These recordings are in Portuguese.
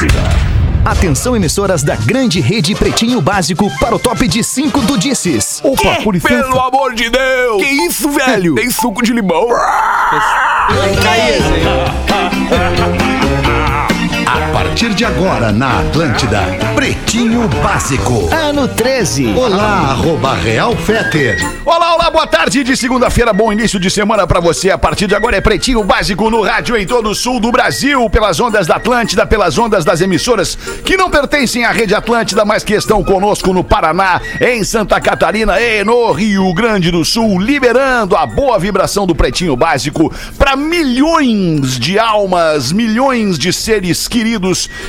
Atlântida. Atenção, emissoras da grande rede Pretinho Básico para o top de 5 do Disses. Opa, por licença. Pelo amor de Deus! Que isso, velho? Tem suco de limão. A partir de agora na Atlântida, Pretinho Básico. Ano 13. Olá, arroba Real Feter. Olá, olá, boa tarde de segunda-feira, bom início de semana pra você. A partir de agora é Pretinho Básico no rádio em todo o sul do Brasil, pelas ondas da Atlântida, pelas ondas das emissoras que não pertencem à rede Atlântida, mas que estão conosco no Paraná, em Santa Catarina e no Rio Grande do Sul, liberando a boa vibração do Pretinho Básico para milhões de almas, milhões de seres queridos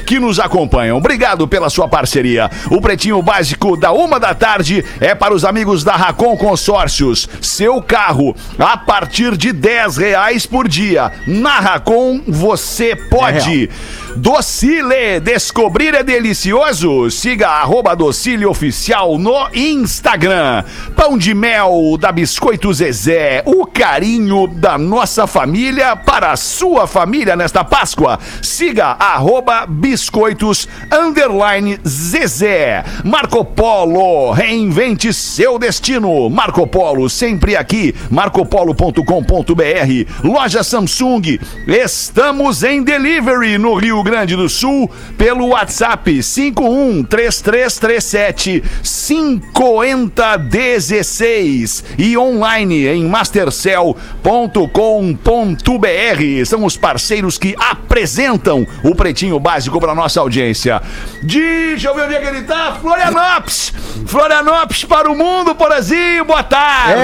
que nos acompanham. Obrigado pela sua parceria. O Pretinho Básico da uma da tarde é para os amigos da Racon Consórcios. Seu carro a partir de 10 reais por dia. Na Racon você pode. Docile, descobrir é delicioso. Siga arroba Docile Oficial no Instagram. Pão de mel da Biscoito Zezé. O carinho da nossa família para a sua família nesta Páscoa. Siga arroba Biscoitos underline Zezé. Marco Polo, reinvente seu destino. Marco Polo, sempre aqui. marcopolo.com.br. Loja Samsung. Estamos em delivery no Rio Grande do Sul pelo WhatsApp 513337 5016 e online em mastercell.com.br. São os parceiros que apresentam o Pretinho Básico para nossa audiência. Deixa eu ver onde é que ele tá. Florianópolis. Florianópolis para o mundo, Porazinho. Boa tarde.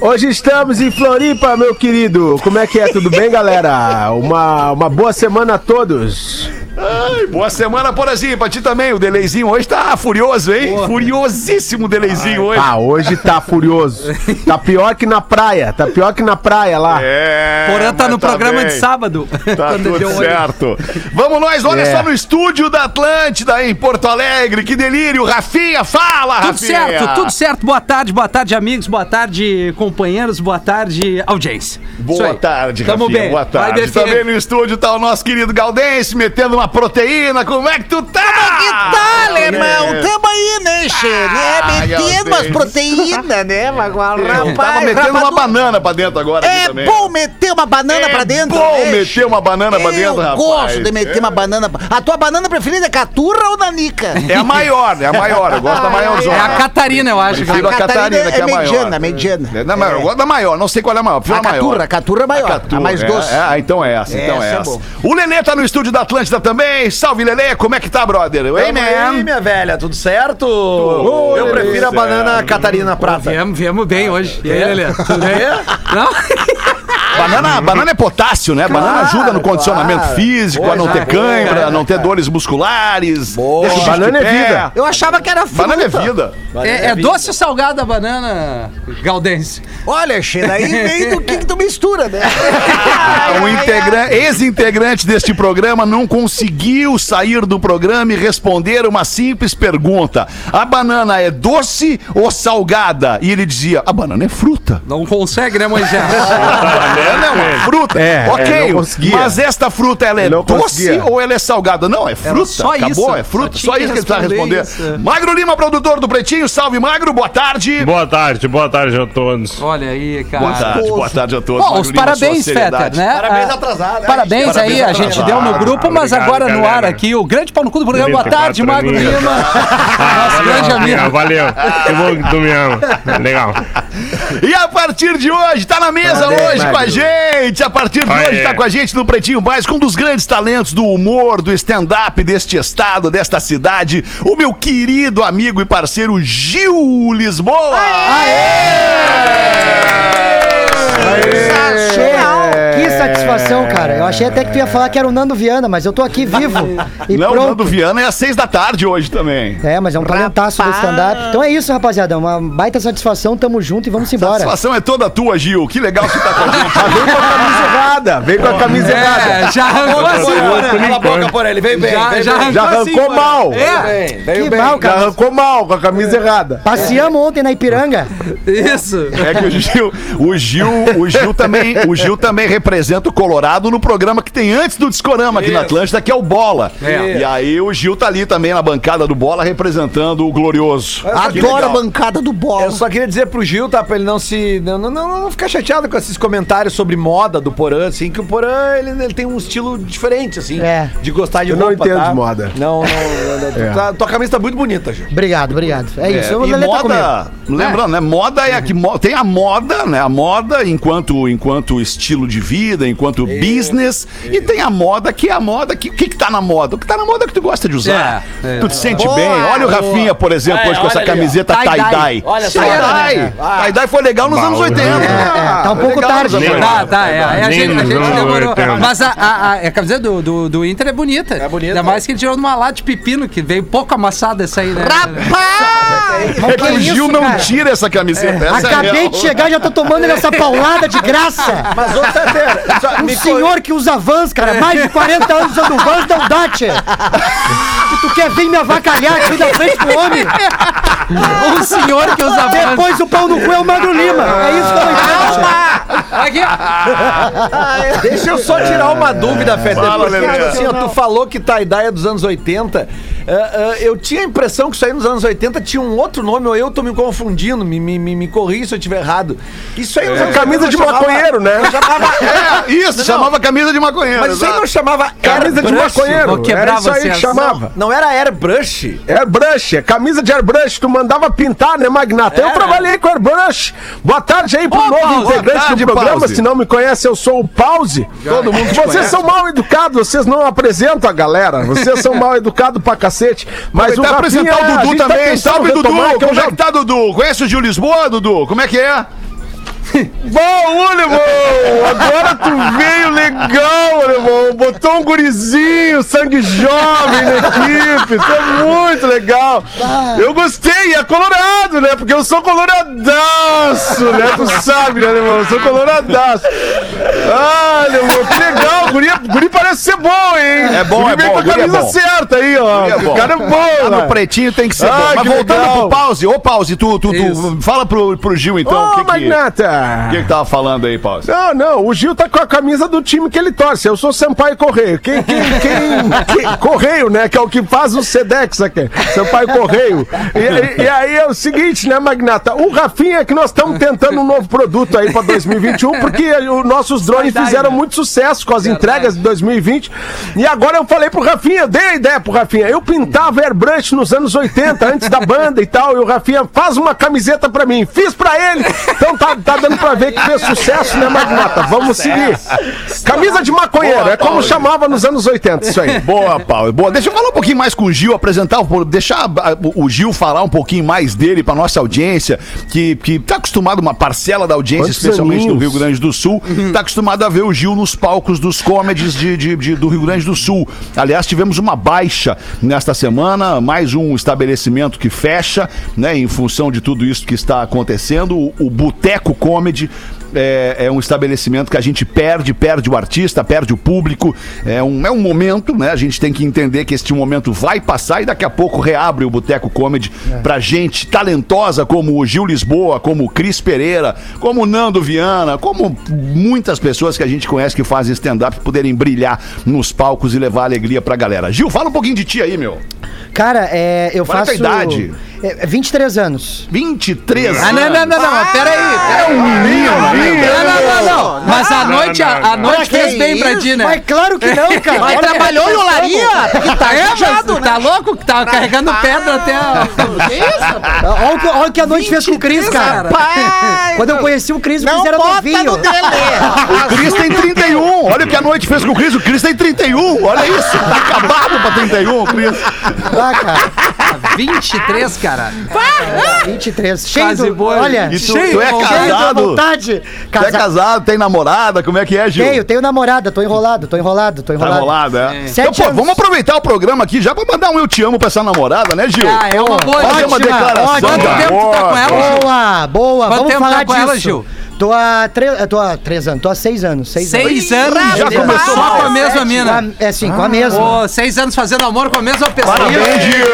Hoje estamos em Floripa, meu querido. Como é que é? Tudo bem, galera? Uma, uma boa semana a todos. Ai, boa semana, Porazinho. Pra ti também. O deleizinho hoje tá furioso, hein? Furiosíssimo o deleizinho hoje. Ah, hoje tá furioso. Tá pior que na praia. Tá pior que na praia lá. É. Porã tá no programa bem. de sábado. Tá tudo certo. Vamos nós, olha É. só no estúdio da Atlântida em Porto Alegre. Que delírio. Rafinha, fala, Tudo Rafinha. certo, tudo certo. Boa tarde, boa tarde, amigos. Boa tarde, companheiros. Boa tarde, audiência. Boa tarde, Tamo Rafinha. bem. Boa tarde. Também no estúdio tá o nosso querido Galdense metendo uma proteína. Como é que tu tá? Que tal, alemão? É. Tamo aí, né, Che? Ah, Né? Metendo Galdense. umas proteínas, né? Mas, rapaz, Tava metendo uma rapadura- banana pra dentro agora É também. bom meter uma banana É pra dentro, bom né, meter uma banana pra dentro, Eu rapaz. gosto de meter É. uma banana. A tua banana preferida é caturra ou nanica? É a maior, é a maior. Eu gosto da maior É a Catarina, eu acho. Prefiro a Catarina, que é a maior. mediana, mediana. É, Não, eu gosto da maior, não sei qual é a maior. prefiro A maior. caturra, a caturra é maior, a, Caturra, mais é, doce. É, ah, então é essa, então é Essa é o Lelê tá no estúdio da Atlântida também. Salve, Lelê, como é que tá, brother? Ei, aí, minha velha, tudo certo? Tudo eu prefiro a banana Catarina Prata. Viemos, viemos bem hoje. E aí, Lelê? Tudo bem? Não? Banana, banana é potássio, né? banana Claro, ajuda no condicionamento claro. físico, Boa, a não ter boa, cãibra, a é, não ter cara. dores musculares. Boa. Banana é vida. Eu achava que era fruta. Banana é vida. É, é doce ou salgada a banana, Galdense? Olha, Che, daí vem do que, que tu mistura, né? O integra- ex-integrante deste programa não conseguiu sair do programa e responder uma simples pergunta: a banana é doce ou salgada? E ele dizia: a banana é fruta. Não consegue, né, Moisés? Banana é uma fruta. É, ok, é, mas esta fruta ela é Não doce conseguia. ou ela é salgada? Não, é fruta. só Acabou, isso. é fruta. Só Só, isso que ele precisa responder isso. Magro Lima, produtor do Pretinho. Salve, Magro. Boa tarde. Boa tarde, boa tarde a todos. Olha aí, cara. Boa tarde, boa tarde a todos. Bom, os Lima, parabéns, Fetter, seriedade. né? Parabéns Ah, atrasado? Parabéns aí, a gente deu no grupo, mas Obrigado, agora no ar aqui, o grande pau no cu do programa. Boa 24 tarde, Magro. Lima. Ah, Nosso grande amigo. valeu. Que bom que tu me ama. Legal. E a partir de hoje, tá na mesa Parabéns, hoje com a gente. A partir de Aê. hoje, tá com a gente no Pretinho Básico, um dos grandes talentos do humor, do stand-up deste estado, desta cidade, o meu querido amigo e parceiro Gil Lisboa. Sensacional. Que satisfação, cara. Eu achei até que tu ia falar que era o Nando Viana, mas eu tô aqui vivo. E Não, o pronto. Nando Viana é às seis da tarde hoje também. É, mas é um talentaço do stand-up. Então é isso, rapaziada. Uma baita satisfação, tamo junto e vamos A embora. satisfação é toda tua, Gil. Que legal que você tá com a gente. Vem com a camisa errada. Vem com a camisa errada. É, já arrancou assim, Cala né? a boca por ele, vem bem. Já, vem já arrancou, Já arrancou assim, mal. É, Bem, veio Que bem. mal, Já cara. arrancou mal com a camisa errada. Passeamos ontem na Ipiranga. isso. É que o Gil, o Gil, o Gil também, o Gil também representa representa o Colorado no programa que tem antes do Discorama aqui na Atlântida, que é o Bola. É. E aí o Gil tá ali também na bancada do Bola, representando o Glorioso. Adoro a bancada do bola. Eu só queria dizer pro Gil, tá? Pra ele não se. Não, não, não, não ficar chateado com esses comentários sobre moda do Porã, assim, que o Porã ele, ele tem um estilo diferente, assim, É. de gostar de Eu não roupa. entendo tá? de moda. Não, não. não, não É. tá- tua camisa tá muito bonita, Gil. Obrigado, obrigado. É isso. o e Lelê tá moda, lembrando, né? Moda é a que mo- tem a moda, né? A moda enquanto enquanto estilo de vida, enquanto business, e tem a moda que é a moda que o que que tá na moda? O que tá na moda é que tu gosta de usar. É, é. tu te sente Boa, bem. Olha o boa. Rafinha, por exemplo, É, hoje com essa camiseta Tie-dye. Olha só. Tie-dye. Tie-dye foi legal nos anos 80. É, tá um pouco tarde. 80. Tá, tá, é. A gente, a nos gente anos demorou. 80. Mas a, a, a, a camisa do, Inter é bonita. É bonita. Ainda mais que ele tirou numa lata de pepino, que veio pouco amassada essa aí, né? É que o Gil isso, não cara? tira essa camiseta. essa é Acabei de chegar e já tô tomando essa paulada de graça. Mas, ô, Um me co- senhor que usa Vans, cara, mais de 40 anos usando Vans, não dá, tchê. E tu quer vir me avacalhar aqui da frente pro homem? Um senhor que usa Vans. Depois o pau no cu é o Magro Lima. É isso que eu não entendo. Aqui. Deixa eu só tirar uma dúvida, Fetter. Fala, assim, ó, tu falou que tie-dye é dos anos 80. É, é, eu tinha a impressão que isso aí nos anos 80 tinha um outro nome, ou eu tô me confundindo, me, me, me, me corri se eu estiver errado. Isso aí nos anos camisa 80 de chamava- maconheiro, né? Chamava, É, isso, chamava camisa de maconheiro. mas isso aí não chamava Camisa de maconheiro. Vou quebrar Era isso aí vocês. que chamava. Não era airbrush? Airbrush, é camisa de airbrush, tu mandava pintar, né, Magnata? Eu É. trabalhei com airbrush. Boa tarde aí pro novo integrante tarde, do programa. Pause. Se não me conhece, eu sou o Pause. Todo mundo Vocês conhece. são mal educados, vocês não apresentam a galera. Vocês são mal educados pra cacete. Mas o Vai Rafinha, apresentar o Dudu tá também. tentando Salve, Dudu. Como é que tá, Dudu? Conhece o Gil Lisboa, Dudu? Como é que é? Bom, Alemão, agora tu veio legal, Alemão. Botou um gurizinho, sangue jovem na equipe. Isso é muito legal. Eu gostei, é colorado, né? Porque eu sou coloradaço, né? Tu sabe, né, Alemão? Eu sou coloradaço. Ah, Alemão, que legal. O guri, o guri parece ser bom, hein? É bom, O guri é vem bom, com a o é camisa bom. certa aí, ó. O é bom. O cara é bom, Tá no velho. pretinho tem que ser Ah, bom. Mas voltando legal. pro pause. Ô, pause, tu, tu, tu fala pro, pro Gil então. Ô, o que, Magnata. o que que tava falando aí, pause? Não, não, o Gil tá com a camisa do time que ele torce. Eu sou Sampaio Correio. Quem, quem, quem, quem- Correio, né? Que é o que faz o Sedex aqui. Sampaio Correio. E, e- e aí é o seguinte, né, Magnata? O Rafinha é que nós estamos tentando um novo produto aí pra 2021, porque os nossos drones Verdade, fizeram muito sucesso com as Verdade. Entregas de 2020. E agora eu falei pro Rafinha, dei a ideia pro Rafinha. Eu pintava airbrush nos anos 80, antes da banda e tal. E o Rafinha faz uma camiseta pra mim. Fiz pra ele. Então tá, tá dando pra ver que fez sucesso, né, Magnata? Vamos seguir. Camisa de maconheiro, é como chamava nos anos 80, isso aí. Boa, Paulo. Boa. Deixa eu falar um pouquinho mais com o Gil, apresentar, deixar o Gil falar um pouquinho mais dele pra nossa audiência, que, que tá acostumado, uma parcela da audiência, Quantos especialmente do aninhos? Rio Grande do Sul, tá acostumado a ver o Gil nos palcos dos comedies de, de- de- do Rio Grande do Sul. Aliás, tivemos uma baixa nesta semana, mais um estabelecimento que fecha, né, em função de tudo isso que está acontecendo. O, o Boteco Comedy é, é um estabelecimento que a gente perde, perde o artista, perde o público. É um, é um momento, né? A gente tem que entender que este momento vai passar e daqui a pouco reabre o Boteco Comedy pra gente talentosa como o Gil Lisboa, como o Cris Pereira, como o Nando Viana, como muitas pessoas que a gente conhece que fazem stand-up poderem brilhar nos palcos e levar alegria pra galera. Gil, fala um pouquinho de ti aí, meu. Cara, é, eu Qual é a faço... tua idade? É, 23 anos. 23 Ah, não, não, não, não. Pera aí. É um né? Não, não, não, não. Mas a noite, a, a noite Que fez bem pra ti, né? Mas claro que não, cara. Mas trabalhou em olaria? Porque tá É, fechado, mas né? tá louco que tava carregando pedra até a... Que isso? Olha o que, olha o que a noite fez com o Cris, cara. Pai, Quando eu conheci o Cris, o Cris era novinho. no. O Cris tem 31. Olha o que a noite fez com o Cris. O Cris tem 31. Olha isso. Tá acabado pra 31, Cris. Ah, cara. 23, cara. 23. Cheio Quase do... boi. Olha, E tu, cheio, tu é cheio casado? vontade. Tu é Casa... casado, tem namorada? Como é que é, Gil? Tenho, tenho namorada. Tô enrolado, tô enrolado, tô Tá enrolado. enrolado, é? Sete Então, pô, anos. vamos aproveitar o programa aqui já pra mandar um eu te amo pra essa namorada, né, Gil? Ah, é uma boa. Fazer uma ótima, declaração ótima. Quanto tempo tu tá com ela, Gil? Boa, boa. Quanto Vamos tempo falar tá com disso. ela, Gil? Tô há três, tô há três anos, tô há seis anos. Seis, Seis anos. anos Já começou só com a mesma Com mina. a- É sim, com a mesma. Ô, seis anos fazendo amor com a mesma pessoa. Parabéns, Gil!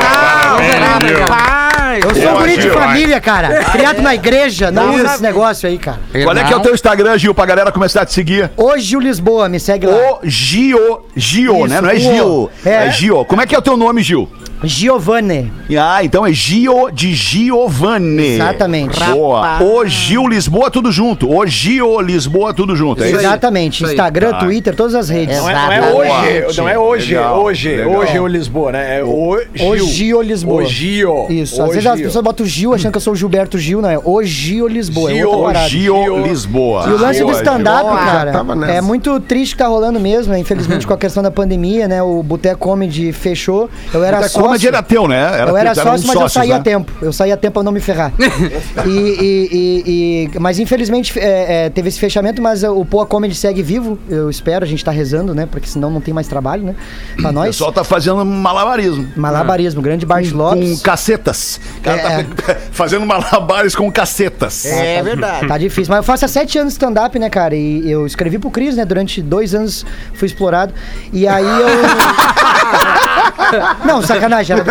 Parabéns, Gil. Eu sou um guri de Gil, família, cara. Criado na igreja, não esse negócio aí, cara. Qual é que é o teu Instagram, Gil, pra galera começar a te seguir? Hoje o Lisboa, me segue lá. O Gio, Gio, Isso, né? Não é o- Gil. É. é. Gio. Como é que é o teu nome, Gil? Giovanni. Ah, então é Gio de Giovanni. Exatamente. Boa. O Gil Lisboa, tudo junto. O Gio Lisboa, tudo junto. É isso? Exatamente. Isso. Instagram, Tá. Twitter, todas as redes. Não é, não é hoje, não é hoje, Legal, hoje, legal. hoje o Lisboa, né? É o Gil. O Gio Lisboa. O Gio. Isso. O Às vezes as pessoas botam o Gil achando que eu sou o Gilberto Gil, não é? O Gio Lisboa. Gio, é outra O parada. Gio. Lisboa. E o lance Gio, do stand-up, cara, é muito triste que tá rolando mesmo, né? infelizmente com a questão da pandemia, né? O Boteco Comedy fechou. Eu era Até sócio. Comedy era teu, né? Era eu era teu, sócio, mas eu sócios, saía a né? tempo. Eu saía a tempo pra não me ferrar. e, e- e- e- mas infelizmente é, é, teve esse fechamento, mas o Poa Comedy segue vivo. Eu espero, a gente tá rezando, né? Porque senão não tem mais trabalho, né? Pra O nós. pessoal tá fazendo malabarismo. Malabarismo, grande Bart Com Lopes. cacetas. O cara É, tá fazendo malabares com cacetas. É verdade. Tá difícil. Mas eu faço há sete anos de stand-up, né, cara? E eu escrevi pro Cris, né? Durante dois anos fui explorado. E aí eu. Não, sacanagem, era.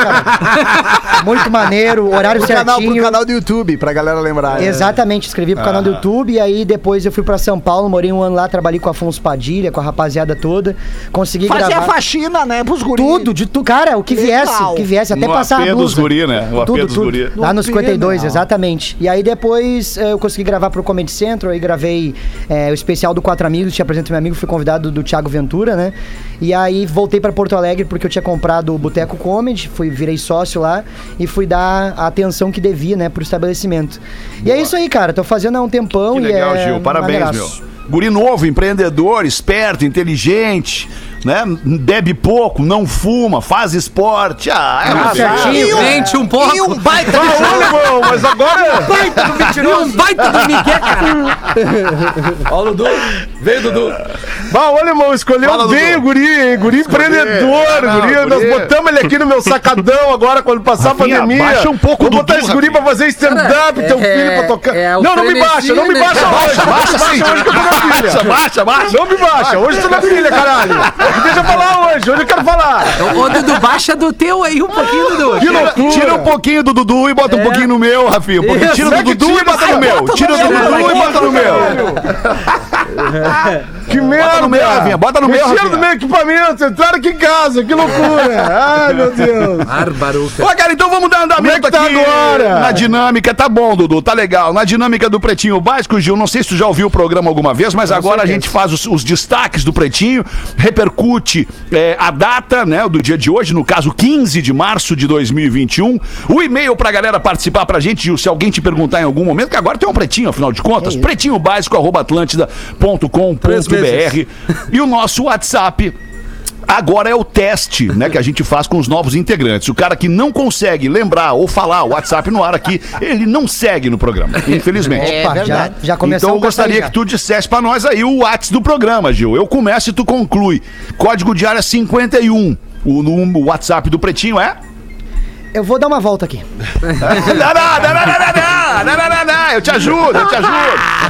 Muito maneiro, horário Pro canal, certinho. pro canal do YouTube, pra galera lembrar. Exatamente, escrevi pro canal do YouTube e aí depois eu fui pra São Paulo, morei um ano lá, trabalhei com o Afonso Padilha, com a rapaziada toda, consegui Fazia gravar faxina, né, pros guris. tudo, de tu, cara, o que viesse, o que viesse, até No passar AP a dos blusa. guri, né? O AP tudo, tudo. Lá no No 52, P, exatamente. E aí depois eh, eu consegui gravar pro Comedy Central, aí gravei eh, o especial do Quatro Amigos, te apresento meu amigo, fui convidado do Thiago Ventura, né? E aí voltei pra Porto Alegre porque eu tinha comprado o Boteco Comedy, fui, virei sócio lá e fui dar a atenção que devia, né, pro estabelecimento. E é isso aí, cara, tô fazendo há um tempão Que e legal, é Gil. Parabéns, maneiraço. meu. Guri novo, empreendedor, esperto, inteligente, né? Bebe pouco, não fuma, faz esporte. Ah, é uma certinho. Gente, um pouco. E um baita de Ô, irmão, mas agora. E um baita do Miguel, cara. Ó, o Dudu. Veio, Dudu. Bah, olha, irmão, escolheu Fala, bem Dudu. o guri, hein? Guri empreendedor, Ah, não, guri. guri. Nós botamos ele aqui no meu sacadão agora, quando passar Rafinha, a pandemia. baixa um pouco Vou do botar esse guri Rafinha. pra fazer stand-up, teu é- filho pra tocar. é o não, não me baixa, não me né? baixa hoje. Baixa, baixa sim. hoje que eu tô na pilha. Baixa, baixa, baixa. Não me baixa, hoje eu tô na pilha, caralho. Deixa eu falar hoje, hoje eu quero falar. Ô, Dudu, baixa do teu aí um pouquinho, Dudu. Que Tira, loucura. tira um pouquinho do Dudu e bota um pouquinho no meu, Rafinha. Um pouquinho. Isso. Tira do Dudu e bota no meu. Tira do Dudu e bota no meu. Que merda. no meu, Rafinha, bota no Mexeram Rafinha. no meu equipamento, entraram aqui em casa, que loucura. Ai, meu Deus. Bárbaruca. Ó, cara, então vamos dar andamento Como é que tá aqui agora? na dinâmica. Tá bom, Dudu, tá legal. Na dinâmica do Pretinho Básico, Gil, não sei se tu já ouviu o programa alguma vez, mas agora a gente faz os, os destaques do Pretinho, repercute é, a data, né, do dia de hoje, no caso 15 de março de 2021. O e-mail pra galera participar pra gente, Gil, se alguém te perguntar em algum momento, que agora tem um Pretinho, afinal de contas, pretinho básico, atlântida.com.br e o nosso WhatsApp Agora é o teste, né, que a gente faz com os novos integrantes. O cara que não consegue lembrar ou falar o WhatsApp no ar aqui, ele não segue no programa, infelizmente. É Opa, já, verdade. já começamos então eu gostaria que tu dissesse pra nós aí o WhatsApp do programa, Gil. Eu começo e tu conclui. Código de área 51. O, o WhatsApp do Pretinho é? Eu vou dar uma volta aqui. Eu te ajudo, eu te ajudo.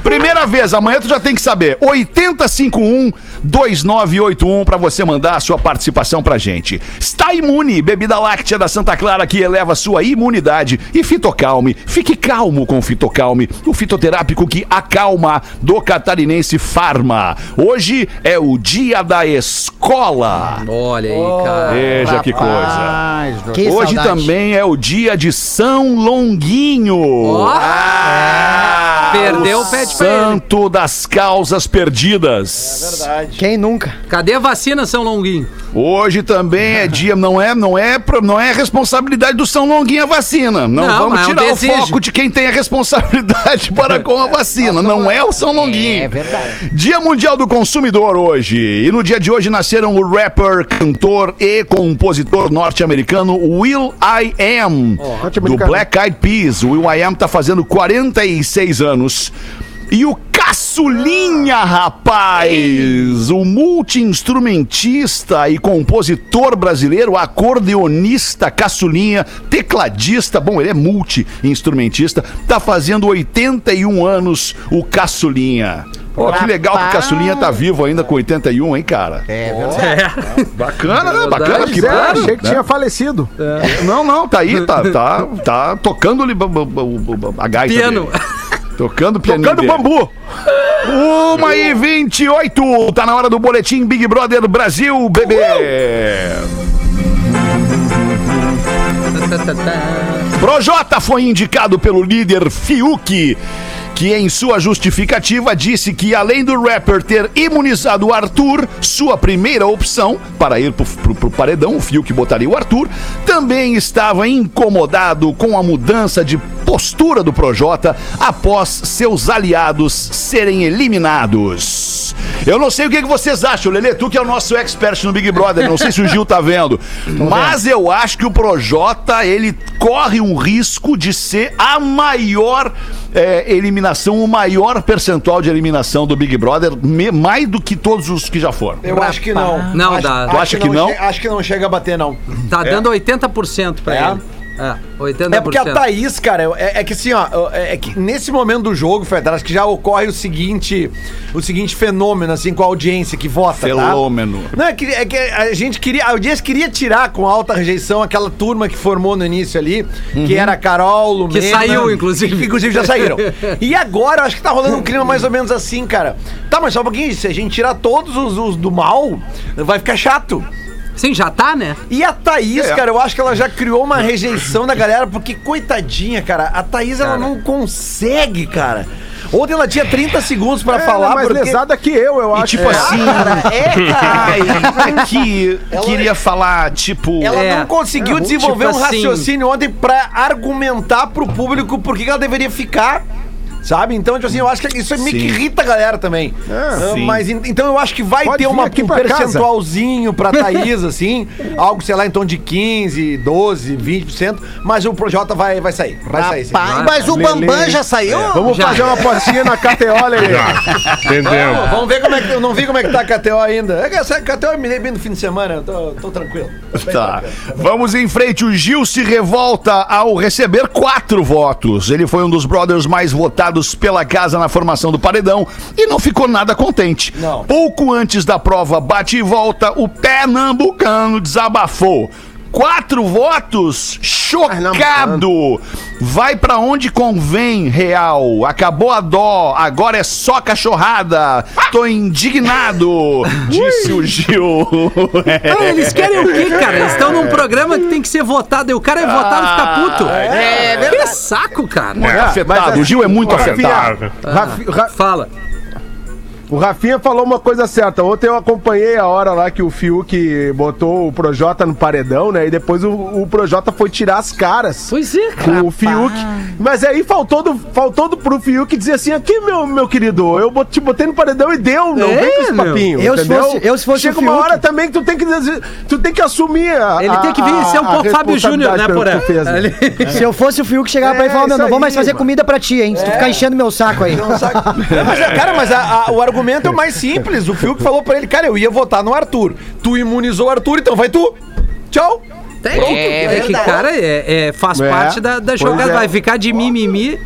Primeira vez, amanhã tu já tem que saber. 8051-2981 pra você mandar a sua participação pra gente. Está imune, bebida láctea da Santa Clara que eleva sua imunidade. E fitocalme, fique calmo com o fitocalme, o fitoterápico que acalma do catarinense Farma. Hoje é o dia da escola. Olha aí, cara. Veja que coisa. Que Hoje saudade. também é o dia de São Longuinho. Ó. Ah, Perdeu, o pra ele. Santo das causas perdidas. Quem nunca? Cadê a vacina, São Longuinho? Hoje também é dia, não é, não é, não é responsabilidade do São Longuinho a vacina. Não, Não, vamos mas é um tirar o foco de quem tem a responsabilidade para com a vacina. Não é o São Longuinho. É verdade. Dia Mundial do Consumidor hoje. E no dia de hoje nasceram o rapper, cantor e compositor norte-americano Will I Am, do norte-americano. Black Eyed Peas. O Will I Am tá fazendo 46 anos. E o Caçulinha, rapaz! O multi-instrumentista e compositor brasileiro, acordeonista Caçulinha, tecladista, bom, ele é multi-instrumentista, tá fazendo 81 anos, o Caçulinha. Pô, que legal que o Caçulinha tá vivo ainda com 81, hein, cara? É verdade. Bacana, né? Bacana, que é, bom, achei que né? tinha falecido. Não, não, tá aí, tá, tá, tá tocando a gaita Piano. dele. Tocando pianinho Tocando dele. bambu. Uma e 28, tá na hora do boletim Big Brother Brasil, bebê. Projota foi indicado pelo líder Fiuk, que em sua justificativa disse que além do rapper ter imunizado o Arthur, sua primeira opção para ir pro, pro- pro paredão, o Fiuk botaria o Arthur, também estava incomodado com a mudança de postura do Projota após seus aliados serem eliminados. Eu não sei o que que vocês acham, Lelê, tu que é o nosso expert no Big Brother, não sei se o Gil tá vendo, mas eu acho que o Projota, ele corre um risco de ser a maior é, eliminação, o maior percentual de eliminação do Big Brother, me- mais do que todos os que já foram. Eu acho que não. Não acho, dá. Tu acha que não? che- acho que não chega a bater, não. Tá dando 80% pra É? ele. É, 80%. É porque a Thaís, cara, é, é que assim, ó, é, é que nesse momento do jogo, Federal, acho que já ocorre o seguinte, o seguinte fenômeno, assim, com a audiência que vota, Fenômeno. tá? Não, é que, é que a gente queria, a audiência queria tirar com alta rejeição aquela turma que formou no início ali, que era a Carol, Lumena... Que saiu, inclusive. Que, inclusive já saíram. e agora, eu acho que tá rolando um clima mais ou menos assim, cara. Tá, mas só um pouquinho, se a gente tirar todos os, os do mal, vai ficar chato. Sim, já tá, né? E a Thaís, É. cara, eu acho que ela já criou uma rejeição da galera, porque, coitadinha, cara, a Thaís, ela Cara. não consegue, cara. Ontem ela tinha 30 segundos pra falar, Ela é mais porque... lesada que eu, eu acho. tipo É. assim, É, cara. Ai, que queria falar, tipo... Ela É. não conseguiu É, desenvolver tipo um assim- raciocínio ontem pra argumentar pro público por que ela deveria ficar. Sabe? Então, tipo assim, eu acho que isso meio que irrita a galera também. Ah, sim. Mas en- então eu acho que vai Pode ter uma, um pra casa. percentualzinho pra Thaís, assim. algo, sei lá, em torno de 15, 12, 20%. Mas o Projota vai, vai sair. Vai sair, sim. Rapaz, mas o. Bambam já saiu? Vamos Já. fazer uma apostinha na KTO, Lelê. Tem Vamos, vamos ver como é que. Eu não vi como é que tá a KTO ainda. É que essa KTO eu me dei bem no fim de semana. Eu tô, tô tranquilo. Tô Tá. tranquilo. Vamos em frente. O Gil se revolta ao receber quatro votos. Ele foi um dos brothers mais votados pela casa na formação do paredão e não ficou nada contente. Não. Pouco antes da prova bate e volta, o pernambucano desabafou. Quatro votos? Chocado! Vai pra onde convém, real. Acabou a dó, agora é só cachorrada. Tô indignado, disse o Gil. Não, eles querem o quê, cara? Eles estão num programa que tem que ser votado. E o cara é votado e fica puto. É Que verdade. saco, cara. Muito afetado. mas o Gil é muito Rafinha, afetado. Rafi- Ra- Fala. O Rafinha falou uma coisa certa. Ontem eu acompanhei a hora lá que o Fiuk botou o Projota no paredão, né? E depois o, o Projota foi tirar as caras. Pois é, cara. o Fiuk. Mas aí faltou, do, faltou do, pro Fiuk dizer assim: aqui, meu, meu querido, eu te botei no paredão e deu, não É, vem com esse meu. papinho. Eu, se entendeu? fosse- eu, se fosse Chega o uma hora também que tu tem que, tu tem que assumir a. Ele tem que vir a- ser um a pouco Fábio Júnior, né, Porã? né? Ali- Se eu fosse o Fiuk, chegava pra ele e É, falava, meu, não vou mais fazer mano. comida pra ti, hein? Se tu ficar enchendo meu saco aí. Não? Não, mas, cara, mas a- a- o argumento é o mais simples. O Fiuk falou pra ele, cara, eu ia votar no Arthur. Tu imunizou o Arthur, então vai tu. Tchau. É, que- é que, cara, é, é- faz É, parte da, da jogada. é. Vai ficar de mimimi.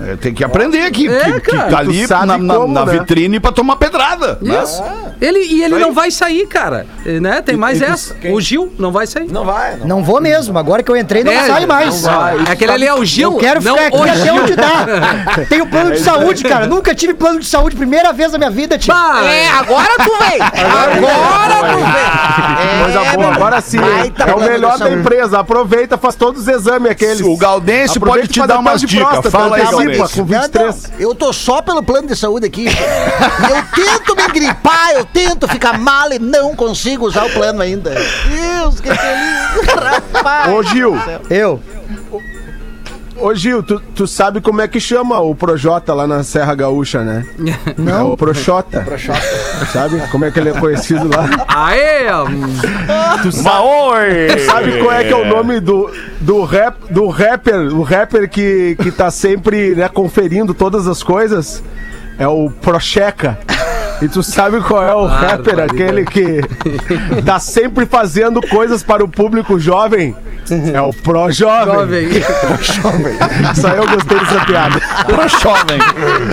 É, tem que aprender que, É, que, que tá ali na, na- como, na né? vitrine pra tomar pedrada. né? Isso. Ele, e ele não vai sair, cara. Né? Tem mais e essa. O Gil não vai sair. Não vai. Não. Não vou mesmo. Agora que eu entrei, não É, sai mais. não vai. Aquele ali é o Gil. Eu quero não ficar aqui o até onde dá. Tenho plano de saúde, cara. Nunca tive plano de saúde. Primeira vez na minha vida, tio. Bah, É, agora tu vem. Agora tu vem. Coisa É, boa, agora sim. baita É o melhor da empresa. Aproveita, faz todos os exames aqueles. O Gaudêncio Aproveita pode te dar umas de dicas. Antecipa com 23. Não, eu tô só pelo plano de saúde aqui. E eu tento me gripar, eu tento ficar mal e não consigo usar o plano ainda. Deus, que feliz. Rapaz. Ô, Gil. Eu. Ô Gil, tu, tu sabe como é que chama o Projota lá na Serra Gaúcha, né? Não. É o Proxota. Sabe como é que ele é conhecido lá? Aê! Tu sabe, sabe qual é que é o nome do, do, rap, do rapper, o rapper que, que tá sempre né, conferindo todas as coisas? É o Procheca. E tu sabe qual é o rapper, aquele que tá sempre fazendo coisas para o público jovem? É o Pro Jovem. Jovem. Jovem. Aí eu gostei dessa piada. Pro jovem.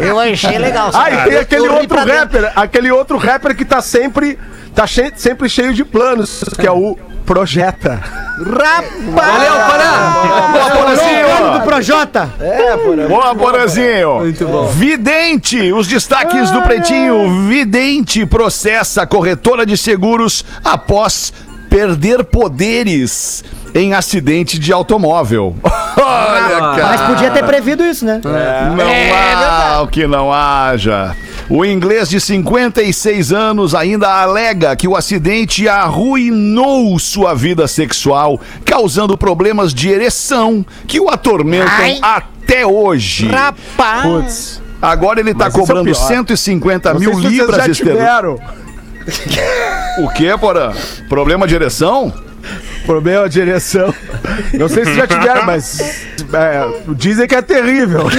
Eu achei legal. Ah, e tem aquele outro rapper, aquele outro rapper que tá sempre, tá che- sempre cheio de planos, que é o Projeta. Valeu, Porã. Boa, Porazinho. do Projota. Boa, Porazinho. Muito bom. Vidente, os destaques do Pretinho. Vidente processa a corretora de seguros após perder poderes em acidente de automóvel. Olha, cara. Mas podia ter prevido isso, né? Não há o que não haja. O inglês de 56 anos ainda alega que o acidente arruinou sua vida sexual, causando problemas de ereção que o atormentam Ai. até hoje. Rapaz. Putz. Agora ele tá Mas isso é cobrando pior. 150 Não sei mil se vocês libras já esterlinas. tiveram O que, Porã? Problema de ereção? problema de ereção. Não sei se já tiveram, mas é, dizem que é terrível.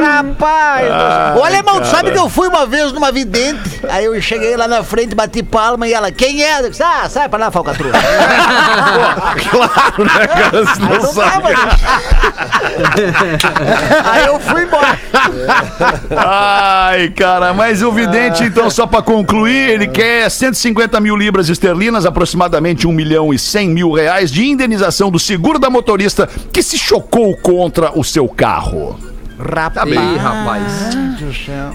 Rapaz! Ô, alemão, tu sabe que eu fui uma vez numa vidente? Aí eu cheguei lá na frente, bati palma e ela, quem é? Eu disse, ah, sai pra lá, falcatrua. Claro, né, cara? Você não Não sabe. Aí eu fui embora. Ai, cara, mas o vidente, então, só pra concluir, ele quer 150 mil libras esterlinas, aproximadamente 1 milhão e 100 mil reais de indenização do seguro da motorista que se chocou contra o seu carro. Rapaz. Ih, rapaz.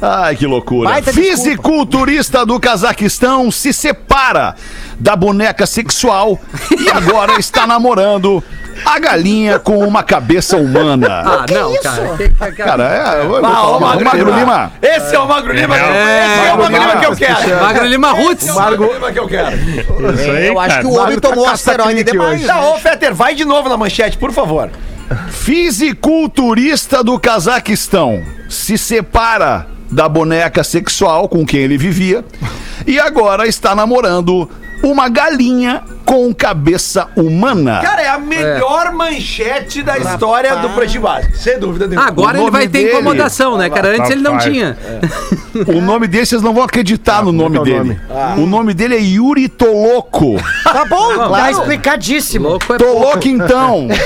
Ai, que loucura. Baita. Fisiculturista do Cazaquistão se separa da boneca sexual e agora está namorando a galinha com uma cabeça humana. Ah, não, cara. Que- que- que- Cara, é. eu vou Ah, falar, ó, o Magro Lima. Esse é o Magro Lima. que- É, Esse é o Magro Lima que eu quero. Magro Lima Roots. Esse é o Magro Lima que eu quero. Isso aí, Eu acho que o homem Magro tá tomou asteroide demais. Tá, ô, Fetter, vai de novo na manchete, por favor. Fisiculturista do Cazaquistão se separa da boneca sexual com quem ele vivia e agora está namorando uma galinha com cabeça humana. Cara, é a melhor manchete da história do Pretinho Básico, sem dúvida nenhuma. Agora O ele vai nome ter dele- incomodação, né, cara? Antes ele não Rapaz. tinha. O nome dele, vocês não vão acreditar no nome é o dele. nome? O nome dele é Yuri Toloco. Tá bom, Tá claro. explicadíssimo. Louco é. Toloco, então.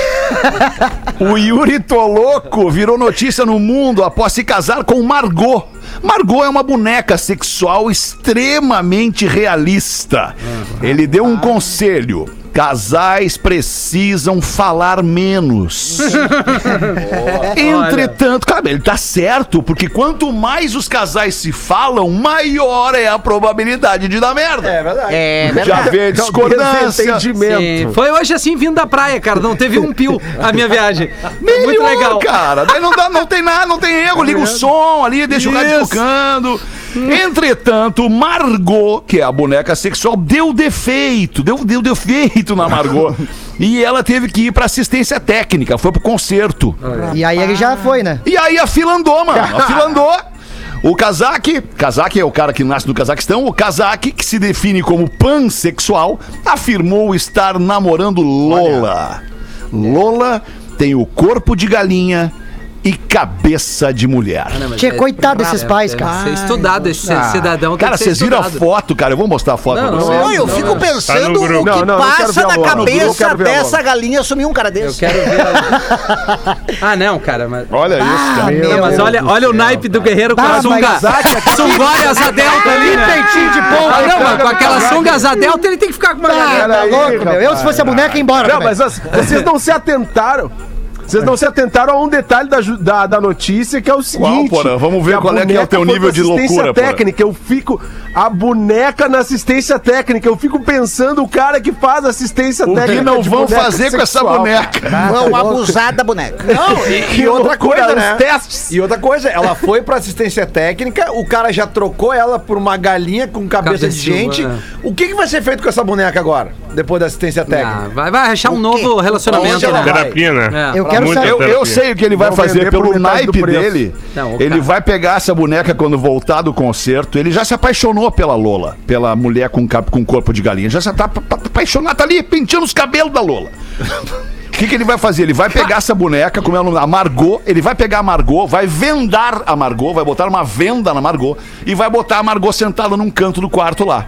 O Yuri Toloco virou notícia no mundo após se casar com Margot. Margot é uma boneca sexual extremamente realista. Ele deu um conselho. Casais precisam falar menos. Entretanto, cara, ele tá certo, porque quanto mais os casais se falam, maior é a probabilidade de dar merda. É verdade. É De verdade. haver discordância. Sim, Foi hoje assim vindo da praia, cara. Não teve um pio a minha viagem. Muito Melhor, legal. cara. Daí não, dá, não tem nada, não tem erro. Liga o som ali, deixa o rádio Isso. tocando. Entretanto, Margot, que é a boneca sexual, deu defeito. Deu, deu defeito na Margot. e ela teve que ir pra assistência técnica. Foi pro concerto. E aí ele já foi, né? E aí a fila andou, mano. A fila andou. O Kazak, Kazak é o cara que nasce no Cazaquistão, o Kazak, que se define como pansexual, afirmou estar namorando Lola. Lola tem o corpo de galinha e cabeça de mulher. Tinha coitado desses pais, cara. Ser estudado, esse cidadão tem Cara, vocês viram a foto, cara? Eu vou mostrar a foto Não, pra não, vocês. Não, eu fico pensando Tá o que Não, não, passa na a eu cabeça a dessa galinha assumir um cara Eu desse. quero ver. a- Ah, não, cara. Mas... Olha isso, cara. meu Não, mas olha, olha o naipe do guerreiro com Tá, a sunga. Sungória asa delta ali, né? peitinho de pomba, Ah, não, cara. mas com aquela sunga asa delta ele tem que ficar com uma Ah, galinha. tá louco, meu. Eu, se fosse a boneca, ia embora. Não, mas as- vocês não se atentaram. Vocês não se atentaram a um detalhe da, da, da notícia que é o seguinte. Porã? Vamos ver qual é que é o teu nível de loucura, técnica. Eu fico. A boneca na assistência técnica. Eu fico pensando o cara que faz assistência O técnica. que não vão boneca fazer com essa sexual. boneca? Vão abusar da boneca. Não, e, e outra coisa, né? testes. E outra coisa, ela foi pra assistência técnica, o cara já trocou ela por uma galinha com cabeça de gente. humana. O que, que vai ser feito com essa boneca agora, depois da assistência técnica? Ah, vai, vai achar um O novo quê? relacionamento, né? Terapia, né? É. Eu quero saber. Eu, eu sei o que ele vai Vão fazer vender por pelo metade do naipe preço. dele. Não, o ele cara- vai pegar essa boneca quando voltar do concerto. Ele já se apaixonou pela Lola, pela mulher com, cap- com corpo de galinha. Já se tá pa- pa- apaixonado, tá ali penteando os cabelos da Lola. O que, que ele vai fazer? Ele vai pegar essa boneca, como é o nome? A Margot. Ele vai pegar a Margot, vai vendar a Margot, vai botar uma venda na Margot e vai botar a Margot sentada num canto do quarto lá.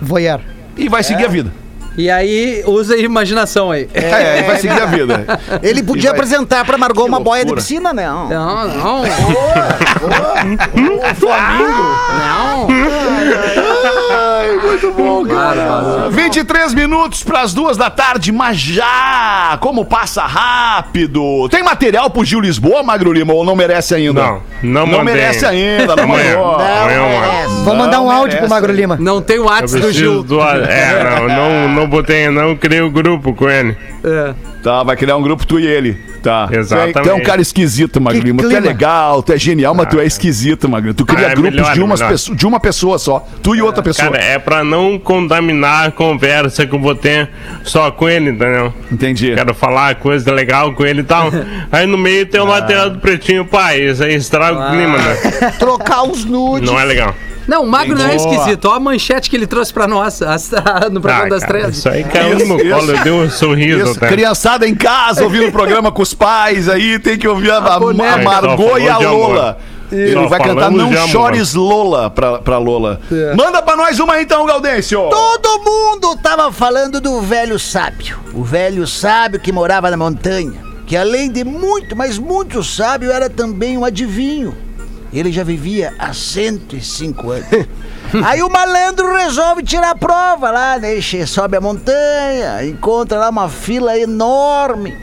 Voyeur. E vai seguir a vida. E aí, usa a imaginação aí. É, vai seguir a vida. Ele podia vai- apresentar pra Margot uma boia de loucura. piscina, né? Não, não. Não. Ai, muito bom, cara. 23 minutos para as duas da tarde, mas já! Como passa rápido! Tem material pro Gil Lisboa, Magro Lima, ou não merece ainda? Não, não Não mandei. merece ainda, não Amanhã. mandou. Amanhã, amanhã. Vou mandar um Não áudio merece. pro Magro Lima. Não tem o Eu WhatsApp do preciso Gil. do. É, não, não, não botei, não criei o grupo com ele. É. Tá, vai criar um grupo tu e ele. Tá. Tu é- Exatamente. Tu é um cara esquisito, Lima. Tu é legal, tu é genial, mas tu é esquisito, Magro. Tu cria Ah, é grupos melhor, de, umas melhor. pesso- de uma pessoa só. Tu e outra pessoa. Cara, é pra não contaminar a conversa que eu vou ter só com ele, entendeu? Entendi. Quero falar coisa legal com ele e tal. Aí no meio tem o material do pretinho, pai. Isso aí estraga o clima, né? Trocar os nudes. Não é legal. Não, o Magro não é Boa. esquisito. Olha a manchete que ele trouxe pra nós as- no programa Ah, das cara, três. Isso aí caiu no meu Isso, colo, eu dei um sorriso Isso, até. criançada em casa, ouvindo o programa com os pais aí, tem que ouvir a, a, a. Margot e a. Lola. Ele Só vai cantar Não amor. Chores Lola pra, pra Lola. Manda pra nós uma então, Gaudêncio. Todo mundo tava falando do velho sábio. O velho sábio que morava na montanha. Que além de muito, mas muito sábio, era também um adivinho. Ele já vivia há 105 anos. Aí o malandro resolve tirar a prova lá, né? Che- Sobe a montanha, encontra lá uma fila enorme.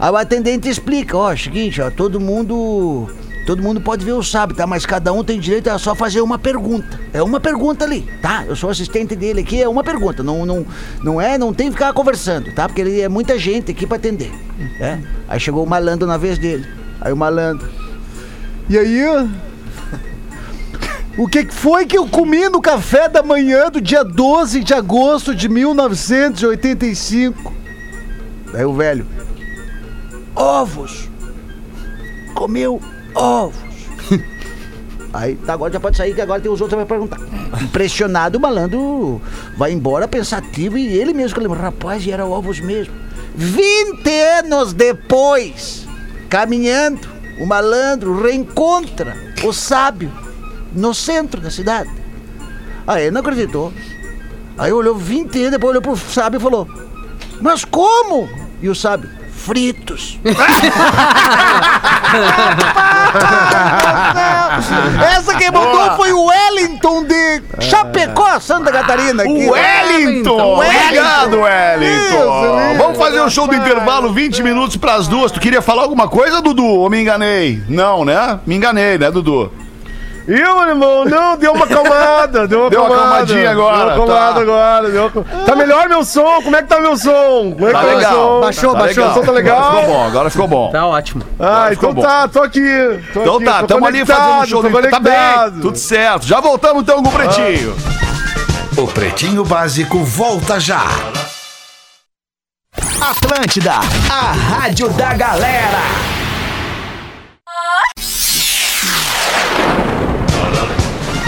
Aí o atendente explica, ó, seguinte, ó, todo mundo. Todo mundo pode ver o sábio, tá? Mas cada um tem direito a só fazer uma pergunta. É uma pergunta ali, tá? Eu sou assistente dele aqui, é uma pergunta. Não, não, não é, não tem que ficar conversando, tá? Porque ele é muita gente aqui pra atender. É? Aí chegou o malandro na vez dele. Aí o malandro. E aí? O que foi que eu comi no café da manhã do dia 12 de agosto de 1985? Aí o velho. Ovos. Comeu ovos. Aí, tá, agora já pode sair, que agora tem os outros pra perguntar. Impressionado, o malandro vai embora pensativo e ele mesmo que lembra, rapaz, e era ovos mesmo. 20 anos depois, caminhando, o malandro reencontra o sábio no centro da cidade. Aí ele não acreditou. Aí olhou 20 anos depois, olhou pro sábio e falou: Mas como? E o sábio, fritos. Essa quem mandou foi o Wellington de Chapecó, Santa Catarina. aqui. O Wellington! Obrigado, Wellington! Isso, Vamos fazer o show do intervalo, 20 minutos pras duas. Tu queria falar alguma coisa, Dudu? Ou me enganei? Não, né? Me enganei, né, Dudu? Eu, irmão, não, deu uma acalmada, deu uma Deu uma acalmadinha agora, Deu uma acalmada tá. agora. Deu uma... Tá melhor meu som? Como é que tá meu som? Como é que Tá tá, legal. meu som? Baixou, Tá baixou. legal. O som tá legal? Agora ficou bom, agora ficou bom. Tá ótimo. Ah, ficou então tá, tô aqui. Tô Então aqui, tá, tô tamo ali fazendo show tô do Tá conectado. bem, tudo certo. Já voltamos então com o Pretinho. O Pretinho Básico volta já. Atlântida, a rádio da galera.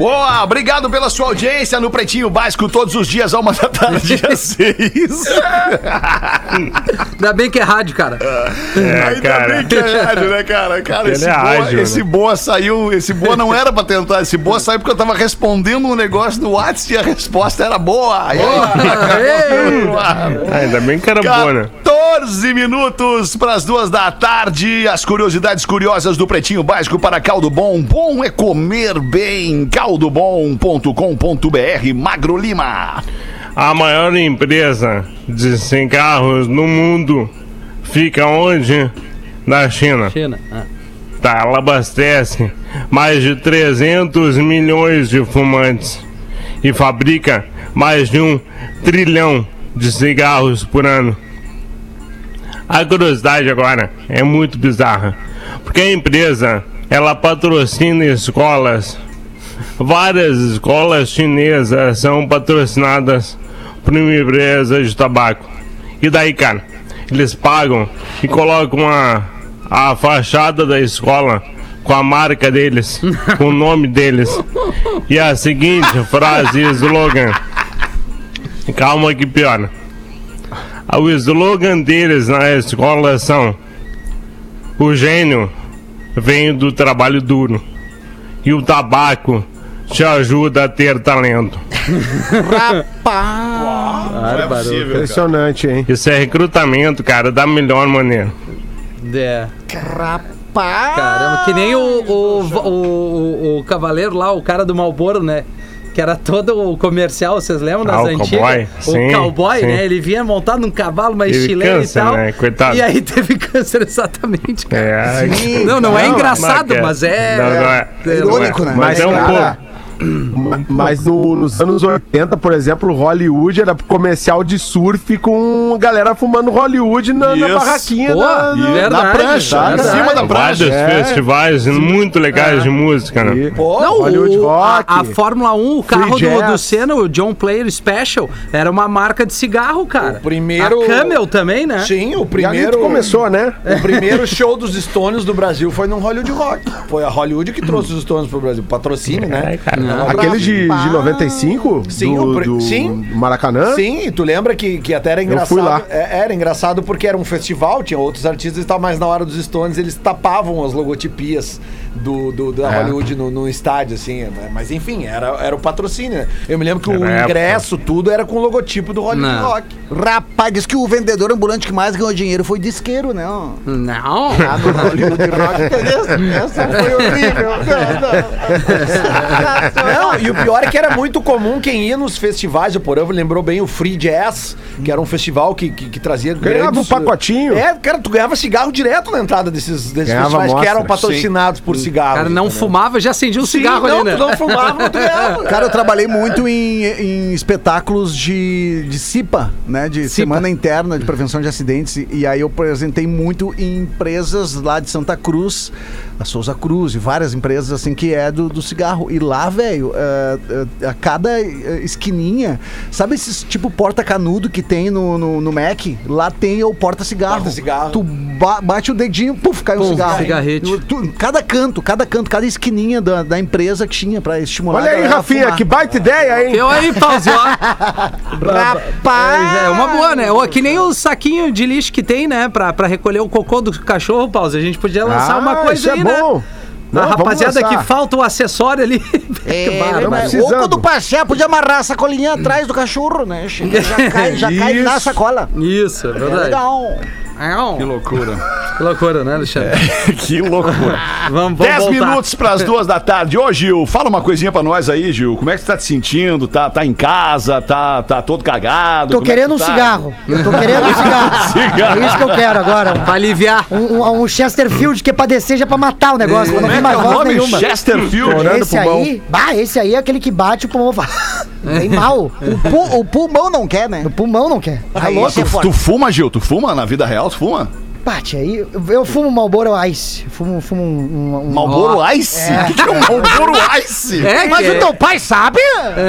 Boa, obrigado pela sua audiência no Pretinho Básico todos os dias, a uma da tarde às seis. Ainda bem que é rádio, cara. É, Ainda cara. bem que é rádio, né, cara? Cara, Ele esse, é boa, ágil, esse né? boa saiu. Esse boa não era pra tentar. Esse boa saiu porque eu tava respondendo um negócio no WhatsApp e a resposta era boa. Aí, Ah, ainda bem que era boa, né? 14 minutos para as duas da tarde. As curiosidades curiosas do Pretinho Básico para Caldo Bom. Bom é comer bem. Caldobom.com.br. Magro Lima. A maior empresa de cigarros no mundo fica onde? Na China. China. Ah. Tá, ela abastece mais de 300 milhões de fumantes e fabrica mais de um trilhão de cigarros por ano. A curiosidade agora é muito bizarra, porque a empresa ela patrocina escolas. Várias escolas chinesas são patrocinadas por uma empresa de tabaco. E daí, cara, eles pagam e colocam a, a fachada da escola com a marca deles, com o nome deles. E a seguinte frase e slogan. Calma que piora. O slogan deles na escola são: O gênio vem do trabalho duro E o tabaco te ajuda a ter talento. Não é possível. Impressionante, hein? Isso é recrutamento, cara, da melhor maneira. É. Caramba, que nem o, o, o, o, o cavaleiro lá, o cara do Malboro, né? Que era todo o comercial, vocês lembram das Ah, o antigas? cowboy? O Sim, cowboy, sim. né? Ele vinha montado num cavalo mais Teve chileno câncer, e tal. né? Coitado. E aí teve câncer, exatamente, cara. É, Não, não é Não, engraçado, mas mas é- é. não, não é. é Irônico, né? Mas é um cara, pouco. Mas no- nos anos 80, por exemplo, Hollywood era comercial de surf com galera fumando Hollywood na, na barraquinha. Pô, da- verdade, na prancha, em verdade. cima da prancha. Vários festivais muito legais de música, né? E- Não, Hollywood o, a, Rock. a Fórmula 1, o carro do, do Senna, o John Player Special, era uma marca de cigarro, cara. O primeiro- A Camel também, né? Sim, o E primeiro. começou, né? O primeiro show dos Stones do Brasil foi no Hollywood Rock. Foi a Hollywood que trouxe os Stones pro Brasil. Patrocínio, né? É, cara. Aquele de, de 95? Sim, do, o do sim. Maracanã? Sim, tu lembra que, que até era engraçado. fui lá. é- Era engraçado porque era um festival, tinha outros artistas e tal, mas na hora dos Stones eles tapavam as logotipias do, do- da É. Hollywood no, no estádio, assim. né? Mas enfim, era, era o patrocínio. né? Eu me lembro que o Era época. ingresso, tudo era com o logotipo do Hollywood Não. Rock. Rapaz, diz que o vendedor ambulante que mais ganhou dinheiro foi disqueiro, né? ó. Não. Ah, no Hollywood Rock. Essa, essa foi horrível. Não, e o pior é que era muito comum quem ia nos festivais, o Porã lembrou bem o Free Jazz, que era um festival que, que, que trazia Ganhava um pacotinho. É, cara, tu ganhava cigarro direto na entrada desses, desses Ganhava festivais que amostra, eram patrocinados por O cigarro. cara não fumava, já acendia um Sim, cigarro não, ali, né? tu não fumava, tu ganhava. Cara, eu trabalhei muito em, em espetáculos de, de CIPA, né? De Semana Interna de Prevenção de Acidentes. E, aí eu apresentei muito em empresas lá de Santa Cruz, a Souza Cruz e várias empresas assim que é do, do cigarro. E lá, velho, eh, eh, a cada eh, esquininha, sabe esses tipo porta-canudo que tem no, no, no Mac? Lá tem o porta-cigarro. Porta-cigarro. Tu ba- bate o dedinho, puf, cai um Pum, cigarro. cigarrete. Tu- cada canto, cada canto, cada esquininha da, da empresa que tinha pra estimular. Olha a aí, Rafinha, que baita ideia, hein? Eu aí, Pause, ó. Rapaz! É uma boa, né? Ou que nem o saquinho de lixo que tem, né? Pra, pra recolher o cocô do cachorro, Pause. A gente podia lançar uma Ah, coisa isso aí, é né? bom. Não, a rapaziada que falta o acessório ali. É, mas precisando. ou quando passear, podia amarrar a sacolinha atrás do cachorro, né? Já cai, já cai na sacola. Isso, é É verdade. legal. Que loucura. Que loucura, né, Alexandre? que loucura. Vamos, vamos 10 voltar. minutos para as duas da tarde. Ô, Gil, fala uma coisinha pra nós aí, Gil. Como é que você tá te sentindo? Tá, tá em casa? Tá, tá todo cagado? Tô Como é que querendo um tá? cigarro. Eu tô querendo um cigarro. Cigarro. É isso que eu quero agora. Pra aliviar. Um, um, um Chesterfield que é pra descer já pra matar o negócio. Não é vir que é mais o voz nome? nenhuma. Chesterfield. Esse pulmão. aí, bah, esse aí é aquele que bate o pulmão. Bem mal. O, pu- o pulmão não quer, né? O pulmão não quer. Tá Aí, louco? é Tu, forte. tu fuma, Gil? Tu fuma na vida real? Tu fuma? Bate aí. Eu, fumo Marlboro Ice. Fumo, fumo um, um, um- Malboro Ice? O que, que é um Malboro Ice? É, Mas que o teu pai sabe?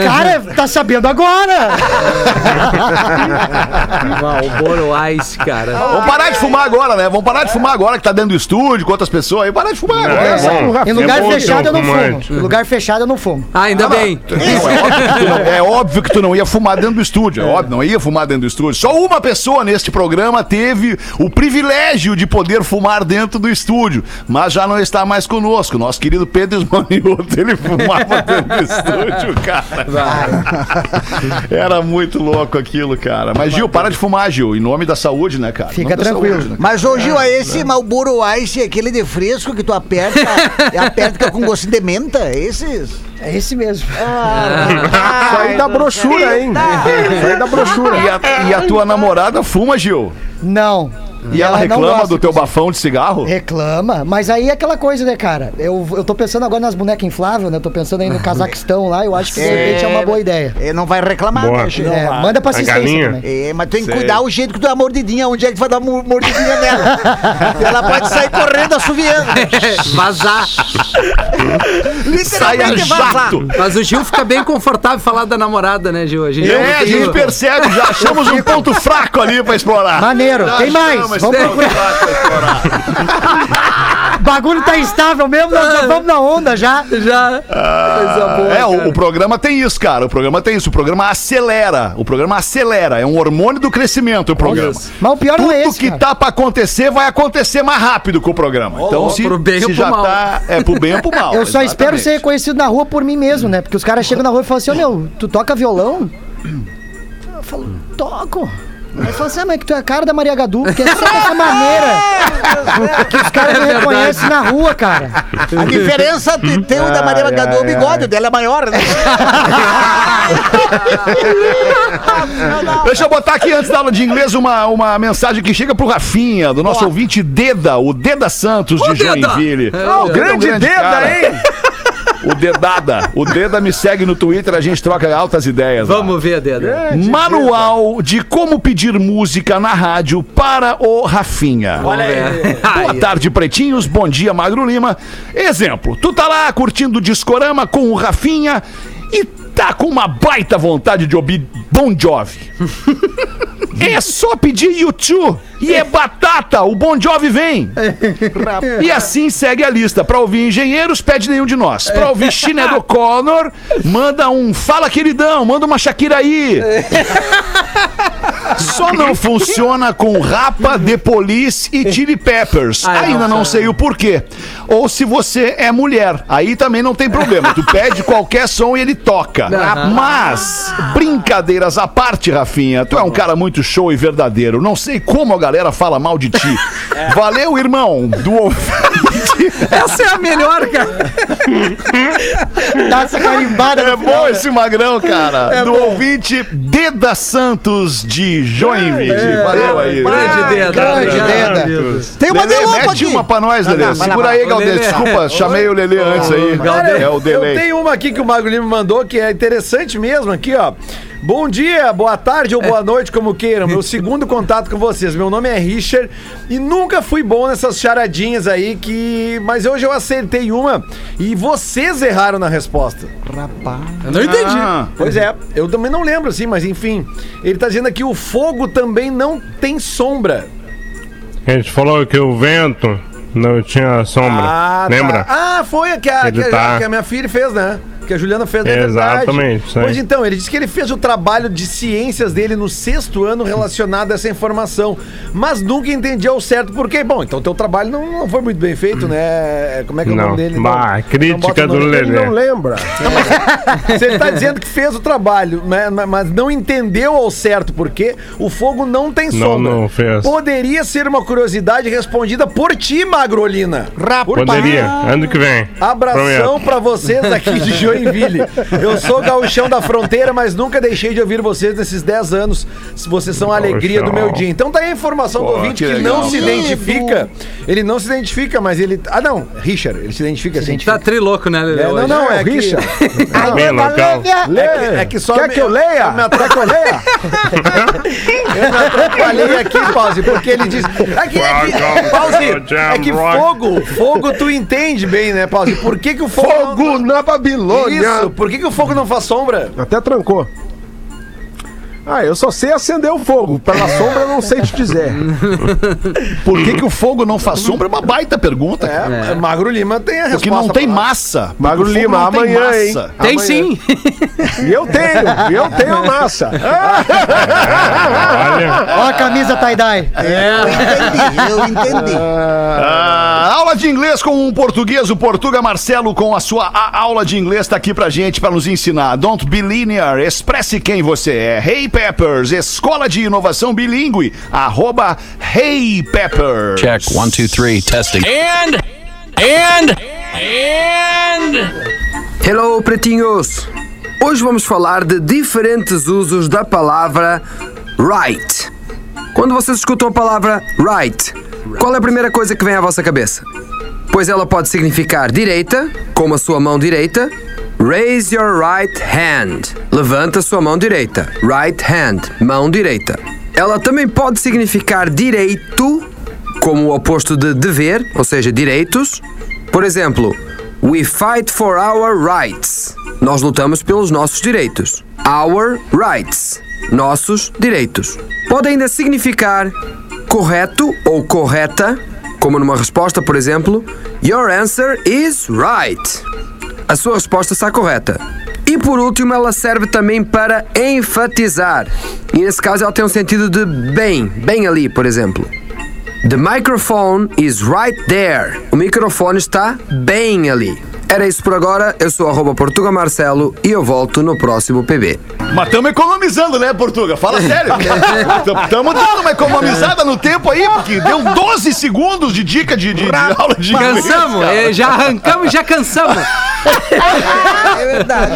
Cara, tá sabendo agora. Malboro Ice, cara. Vamos parar de fumar agora, né? Vamos parar de fumar agora que tá dentro do estúdio com outras pessoas aí. Parar de fumar agora. É bom. Em lugar É bom fechado eu não fumo. Em lugar fechado eu não fumo. Ah, ainda bem. Não, é, óbvio que tu não, é óbvio que tu não ia fumar dentro do estúdio. É óbvio, não ia fumar dentro do estúdio. Só uma pessoa neste programa teve o privilégio de poder fumar dentro do estúdio, mas já não está mais conosco. Nosso querido Pedro Esmanioto, ele fumava dentro do estúdio, cara. Era muito louco aquilo, cara. Mas, Gil, para de fumar, Gil. Em nome da saúde, né, cara? Fica tranquilo. saúde, né? Mas, ô Gil, é esse Malboro Ice, aquele de fresco que tu aperta, e aperta com gostinho de menta? É esses? É esse mesmo. Isso aí da brochura, hein? Isso aí da brochura. E a, e a tua namorada fuma, Gil? Não. E ela, não reclama do teu bafão de cigarro? Reclama, mas aí é aquela coisa, né, cara? Eu, eu tô pensando agora nas bonecas infláveis, né? Eu tô pensando aí no Cazaquistão lá, eu acho que de repente é uma boa ideia. É, não vai reclamar, Boa. né? É, manda pra A assistência também. É, mas tem que cuidar o jeito que tu dá a mordidinha, onde é que tu vai dar mo- mordidinha nela. Ela pode sair correndo assoviando. Vazar. Saia Literalmente vazar. jato! Mas o Gil fica bem confortável falar da namorada, né, Gil? A gente É, a gente percebe, já achamos um ponto fraco ali pra explorar. Maneiro, Já tem mais, achamos vamos explorar. bagulho tá instável mesmo, nós já vamos na onda já. Já. Coisa boa, é, o, o programa tem isso, cara. O programa tem isso. O programa acelera. O programa acelera. É um hormônio do crescimento o programa. isso. Mas o pior Tudo não é esse, que cara. tá pra acontecer vai acontecer mais rápido com o programa. Então, se, pro bem se ou pro já mal. tá. É pro bem ou pro mal. Eu só espero ser exatamente. reconhecido na rua por mim mesmo, né? Porque os caras chegam na rua e falam assim, ô meu, tu toca violão? Eu falo, toco. Aí fala assim, ah, mas que tu é a cara da Maria Gadu, porque é só dessa maneira que os caras me reconhecem na rua, cara. A diferença de ter o da Maria Gadu é o bigode, o dela é maior, né? Deixa eu botar aqui antes da aula de inglês uma, uma mensagem que chega pro Rafinha, do nosso ouvinte Deda, o Deda Santos de Deda! Joinville. O é um grande Deda, cara. hein? O Dedada. O Deda me segue no Twitter, a gente troca altas ideias. lá. Vamos ver, Deda. Manual de como pedir música na rádio para o Rafinha. Olha aí. Boa tarde, pretinhos. Bom dia, Magro Lima. Exemplo: tu tá lá curtindo o Discorama com o Rafinha e tá com uma baita vontade de ouvir Bon Jovi. É só pedir YouTube e é batata, o Bon Jovi vem. E assim segue a lista. Pra ouvir Engenheiros, pede nenhum de nós. Pra ouvir Sinead O'Connor, manda um Fala Queridão, manda uma Shakira aí. Só não funciona com Rapa, The Police e Chili Peppers. Ainda não, não sei o porquê. Ou se você é mulher, aí também não tem problema. Tu pede qualquer som e ele toca. Mas, brincadeiras à parte, Rafinha, tu é um cara muito show e verdadeiro. Não sei como a galera fala mal de ti. Valeu, irmão, do. Essa é a melhor, cara. Dá essa carimbada É bom né? esse magrão, cara. do ouvinte Deda Santos de Joinville. Valeu aí. Grande Deda. grande Deda. Tem uma Lelê, mete aqui. uma pra nós, Lelê. Segura aí. Galdês. Desculpa, chamei o Lelê antes aí. É o Eu delay. tenho uma aqui que o Mago Lima mandou que é interessante mesmo aqui, ó. Bom dia, boa tarde ou boa noite, como queiram. Meu segundo contato com vocês. Meu nome é Richard e nunca fui bom nessas charadinhas aí que, mas hoje eu acertei uma e vocês erraram na resposta. Eu não entendi. Ah, Pois é, eu também não lembro assim, mas enfim. Ele tá dizendo aqui o fogo também não tem sombra. A gente falou que o vento não tinha sombra. tá. Lembra? Ah, foi a que a, que a- tá- que a minha filha fez, né? Que a Juliana fez? É verdade. Exatamente. Pois então, ele disse que ele fez o trabalho de ciências dele no sexto ano relacionado a essa informação, mas nunca entendia ao certo por quê. Bom, então teu trabalho não, não foi muito bem feito, né? Como é que é o Não. nome dele? Bah, Não- crítica não do. Lelê. Ele não lembra. Se ele tá dizendo que fez o trabalho, né, ma- mas não entendeu ao certo por quê, o fogo não tem Não, sombra. não fez. Poderia ser uma curiosidade respondida por ti, Magrolina. Poderia. Ano que vem. Abração pra vocês aqui de Joinville. Eu sou gauchão da fronteira, mas nunca deixei de ouvir vocês nesses 10 anos. Vocês são a alegria do meu dia. Então tá aí a informação do Pô, ouvinte que que, não se identifica. Ele não se identifica, mas ele. Ah, não, Richard, ele se identifica assim. Tá triloco, né, Lelê? É, não, não, é que, Richard. Bem local. é que, é que só Quer me- que eu leia? Eu me atrapalhei. eu me atrapalhei aqui, Pause, porque ele diz. É que, é que, Pause, é que fogo, fogo tu entende bem, né, Pause? Por que, que o fogo. não- Fogo na Babilônia. Isso, por que, que o fogo não faz sombra? Até trancou. Ah, eu só sei acender o fogo. Pela sombra eu não sei te dizer. Por que, que o fogo não faz sombra? É uma baita pergunta. cara. É, Magro Lima tem a resposta. Porque não tem massa. Magro Lima, tem amanhã, hein? massa. Tem Amanhã. sim. E eu tenho, e eu tenho massa. Olha. Ó a camisa tie-dye. Eu entendi, eu entendi. Ah, aula de inglês com um português, o Portuga Marcelo com a sua a- aula de inglês tá aqui pra gente, pra nos ensinar. Don't be linear, expresse quem você é. Hey Peppers, escola de inovação bilíngue, arroba Hey Peppers. Check one, two, three, testing. And, and, and. Hello, pretinhos! Hoje vamos falar de diferentes usos da palavra right. Quando vocês escutam a palavra right, qual é a primeira coisa que vem à vossa cabeça? Pois ela pode significar direita, como a sua mão direita. Raise your right hand. Levanta sua mão direita. Right hand, mão direita. Ela também pode significar direito, como o oposto de dever, ou seja, direitos. Por exemplo, We fight for our rights. Nós lutamos pelos nossos direitos. Our rights. Nossos direitos. Pode ainda significar correto ou correta, como numa resposta, por exemplo, Your answer is right. A sua resposta está correta. E por último, ela serve também para enfatizar. E nesse caso, ela tem um sentido de bem, bem ali, por exemplo. The microphone is right there. O microfone está bem ali. Era isso por agora. Eu sou arroba Portuga Marcelo e eu volto no próximo PB. Mas estamos economizando, né, Portuga? Fala sério. Estamos dando uma economizada no tempo aí, porque deu 12 segundos de dica de, de- de aula de inglês. Cansamos, cara. eh, já arrancamos e já cansamos. É verdade.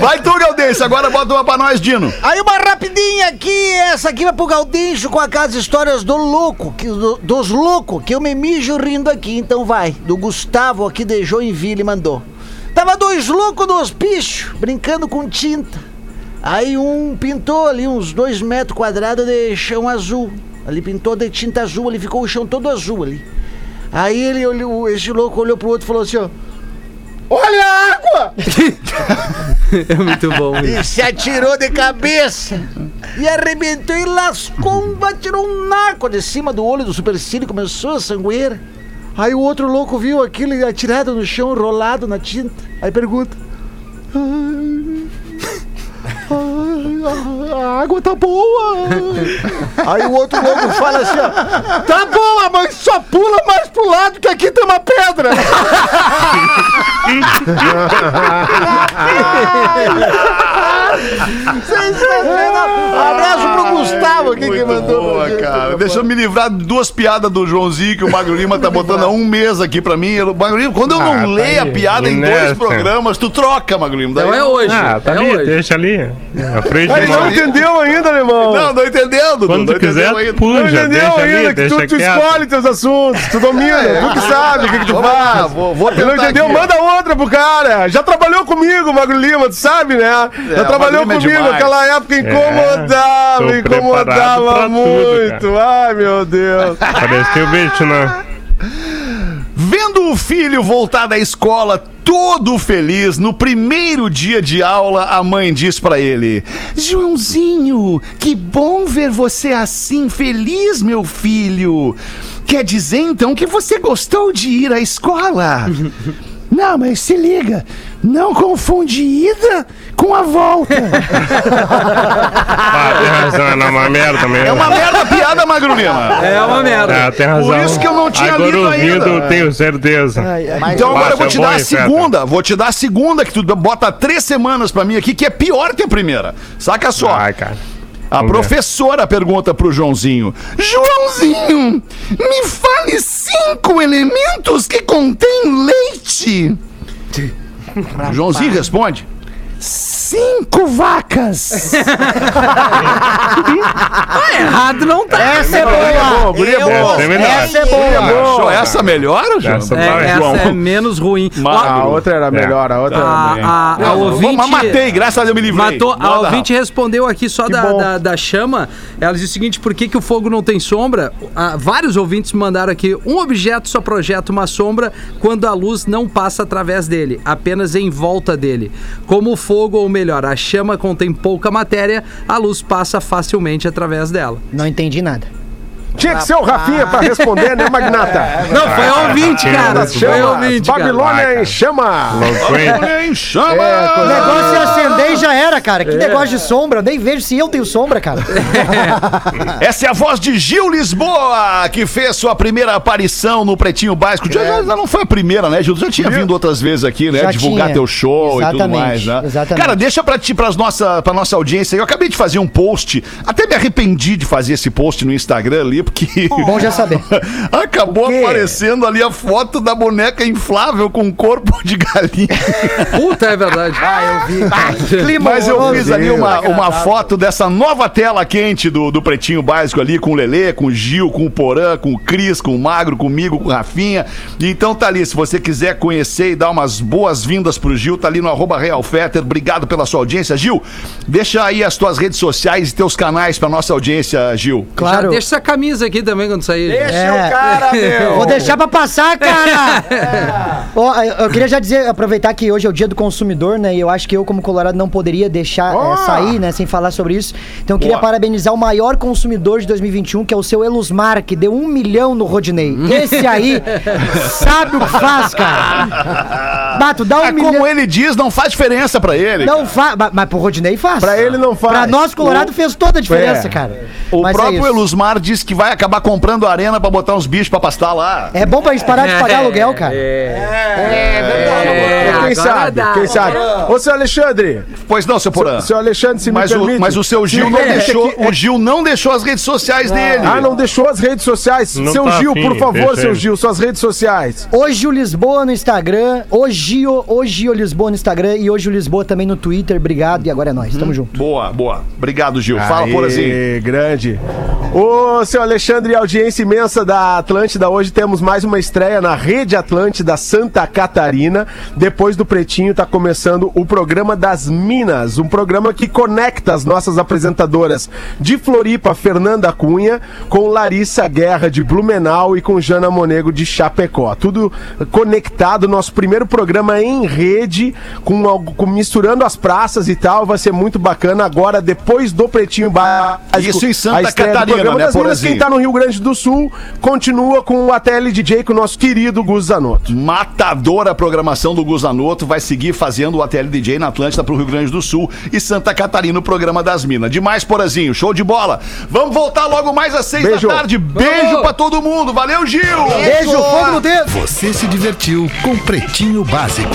Vai tu, Galdêncio, agora bota uma pra nós, Dino. Aí uma rapidinha aqui, essa aqui vai pro Galdinho com aquelas histórias do louco, que, do- dos loucos, que eu me mijo rindo aqui, então vai. Do Gustavo aqui de Joinville mandou. Tava dois loucos no hospício, brincando com tinta. Aí um pintou ali uns dois metros quadrados de chão azul. Ali pintou de tinta azul, ali ficou o chão todo azul ali. Aí ele olhou, esse louco olhou pro outro e falou assim, ó. Olha a água! É muito bom. E se atirou de cabeça. E arrebentou e lascou, um- tirou um naco de cima do olho do supercílio e começou a sangueira. Aí o outro louco viu aquilo atirado no chão, enrolado na tinta. Aí pergunta: "Ai, a água tá boa. Aí o outro louco fala assim: ó, Tá boa, mas só pula mais pro lado que aqui tem uma pedra. Sensacional. Um abraço pro Gustavo aqui que mandou. boa, gente. cara. Deixa eu me livrar de duas piadas do Joãozinho que o Magro Lima tá botando há um mês aqui pra mim. Eu- Magro Lima, quando eu não Ah, tá leio a piada em dois programas, tu troca, Magro Lima. Daí Não é eu- hoje. Ah, tá é ali, hoje. deixa ali. Na frente Aí do não entendeu ainda, alemão. Não, não entendendo. Quando não tu quiser, ainda. Não puja, entendeu deixa ainda ali, que deixa tu, tu escolhe teus assuntos, tu domina, tu que sabe o que, que tu faz. vou- vou Ele não entendeu? aqui. Manda outra pro cara. Já trabalhou comigo, Magro Lima, tu sabe, né? Já o trabalhou é comigo, demais. aquela época incomodava, pra incomodava tudo, muito. Ai, meu Deus. Parecia o Vietnã. Vendo o filho voltar da escola todo feliz, no primeiro dia de aula, a mãe diz pra ele: Joãozinho, que bom ver você assim feliz, meu filho. Quer dizer então que você gostou de ir à escola? Não, mas se liga, não confunde ida com a volta. Ah, tem razão, é uma merda mesmo. É uma merda a piada, Magro Lima. É uma merda. Ah, tem razão. Por isso que eu não tinha Agora lido ouvindo, ainda. tenho certeza. Então agora eu vou te é dar a segunda. Vou te dar a segunda, que tu bota três semanas pra mim aqui, que é pior que a primeira. Saca só. Ai, cara. A Vamos ver. professora pergunta pro Joãozinho: Joãozinho, me fale cinco elementos que contêm leite. O Joãozinho responde: Cinco vacas. Errado não tá. Essa é boa. É. Essa é melhor. Essa é boa. Essa melhor, João? Essa É, essa é menos ruim. A outra era melhor, a outra era bem. A, a, a Não, ouvinte... mas matei, graças a Deus me livrei. Matou, a Manda, ouvinte respondeu aqui só da, bom. da, da chama. Ela diz o seguinte: por que, que o fogo não tem sombra? Ah, vários ouvintes mandaram aqui: um objeto só projeta uma sombra quando a luz não passa através dele, apenas em volta dele. Como o fogo, ou melhor, a chama contém pouca matéria, a luz passa facilmente através dela. Não entendi nada. Tinha que ser o Rafinha pra responder, né, Magnata? Não, foi ouvinte, cara. Foi ouvinte. Babilônia em chama. Hein? Em chama! O negócio é acender e já era, cara. Que negócio de sombra. Eu nem vejo se eu tenho sombra, cara. Essa é a voz de Gil Lisboa, que fez sua primeira aparição no Pretinho Básico. Já, já- não foi a primeira, né, Gil? Já tinha vindo outras vezes aqui, né? Já Divulgar tinha. teu show e tudo Exatamente, mais, né? exatamente. Cara, deixa pra ti, pras nossa, pra nossa audiência. Eu acabei de fazer um post, até me arrependi de fazer esse post no Instagram ali, porque. Bom já saber. Acabou aparecendo ali a foto da boneca inflável com corpo de galinha. Puta, é verdade. Ah, eu vi. Clima Mas eu fiz ali uma, uma foto dessa nova tela quente do, do Pretinho Básico ali, com o Lelê, com o Gil, com o Porã, com o Cris, com o Magro, comigo, com o Rafinha. E então tá ali, se você quiser conhecer e dar umas boas-vindas pro Gil, tá ali no arroba Real Fetter. Obrigado pela sua audiência. Gil, deixa aí as tuas redes sociais e teus canais pra nossa audiência, Gil. Já Claro. deixa essa camisa camisa aqui também quando sair. Deixa É. o cara, meu. Vou deixar pra passar, cara! Ó, eu eu queria já dizer, aproveitar que hoje é o dia do consumidor, né? E eu acho que eu, como Colorado, não poderia deixar é, sair, né? Sem falar sobre isso. Então eu queria Boa. parabenizar o maior consumidor de 2021, que é o seu Elusmar, que deu um milhão no Rodney. Esse aí sabe o que faz, cara. Bato, dá um É milhão. como ele diz, não faz diferença pra ele. Não faz, mas pro Rodney faz. Pra ele não faz. Pra nós, Colorado, O- fez toda a diferença, É. cara. O Mas é próprio. Elusmar disse que vai acabar comprando arena pra botar uns bichos pra pastar lá. É bom pra gente parar de pagar aluguel, cara. É, quem agora sabe, dá. quem sabe. Ô, seu Alexandre, Pois não, seu Porã. seu Alexandre, se Mas me o, permite. mas o seu se Gil não deixou. O Gil não deixou as redes sociais dele. Ah, não deixou as redes sociais. Não seu tá Gil, afim, por favor, seu. Gil, suas redes sociais. Hoje o Lisboa no Instagram, hoje o, hoje o Lisboa no Instagram e hoje o Lisboa também no Twitter. Obrigado e agora é nós. Tamo junto. Boa, boa. Obrigado, Gil. Fala, Aê, Porazinho. grande. Ô, seu Alexandre, audiência imensa da Atlântida. Hoje temos mais uma estreia na Rede Atlântida Santa Catarina. Depois do Pretinho tá começando o programa das Minas, um programa que conecta as nossas apresentadoras de Floripa, Fernanda Cunha, com Larissa Guerra de Blumenau e com Jana Monego de Chapecó. Tudo conectado, nosso primeiro programa em rede, com, algo- com- misturando as praças e tal. Vai ser muito bacana agora, depois do Pretinho Básico. Isso em Santa Catarina, programa né, Minas, Porazinho? Quem tá no Rio Grande do Sul continua com a TLDJ com o nosso querido Gus Zanotto. Matadora a programação do Guzanoto vai seguir fazendo o ATL DJ na Atlântida pro Rio Grande do Sul e Santa Catarina, o programa das Minas. Demais, Porazinho. Show de bola. Vamos voltar logo mais às seis Beijo. da tarde. Beijo pra todo mundo. Valeu, Gil. Beijo, fogo no dedo! Você se divertiu com Pretinho Básico.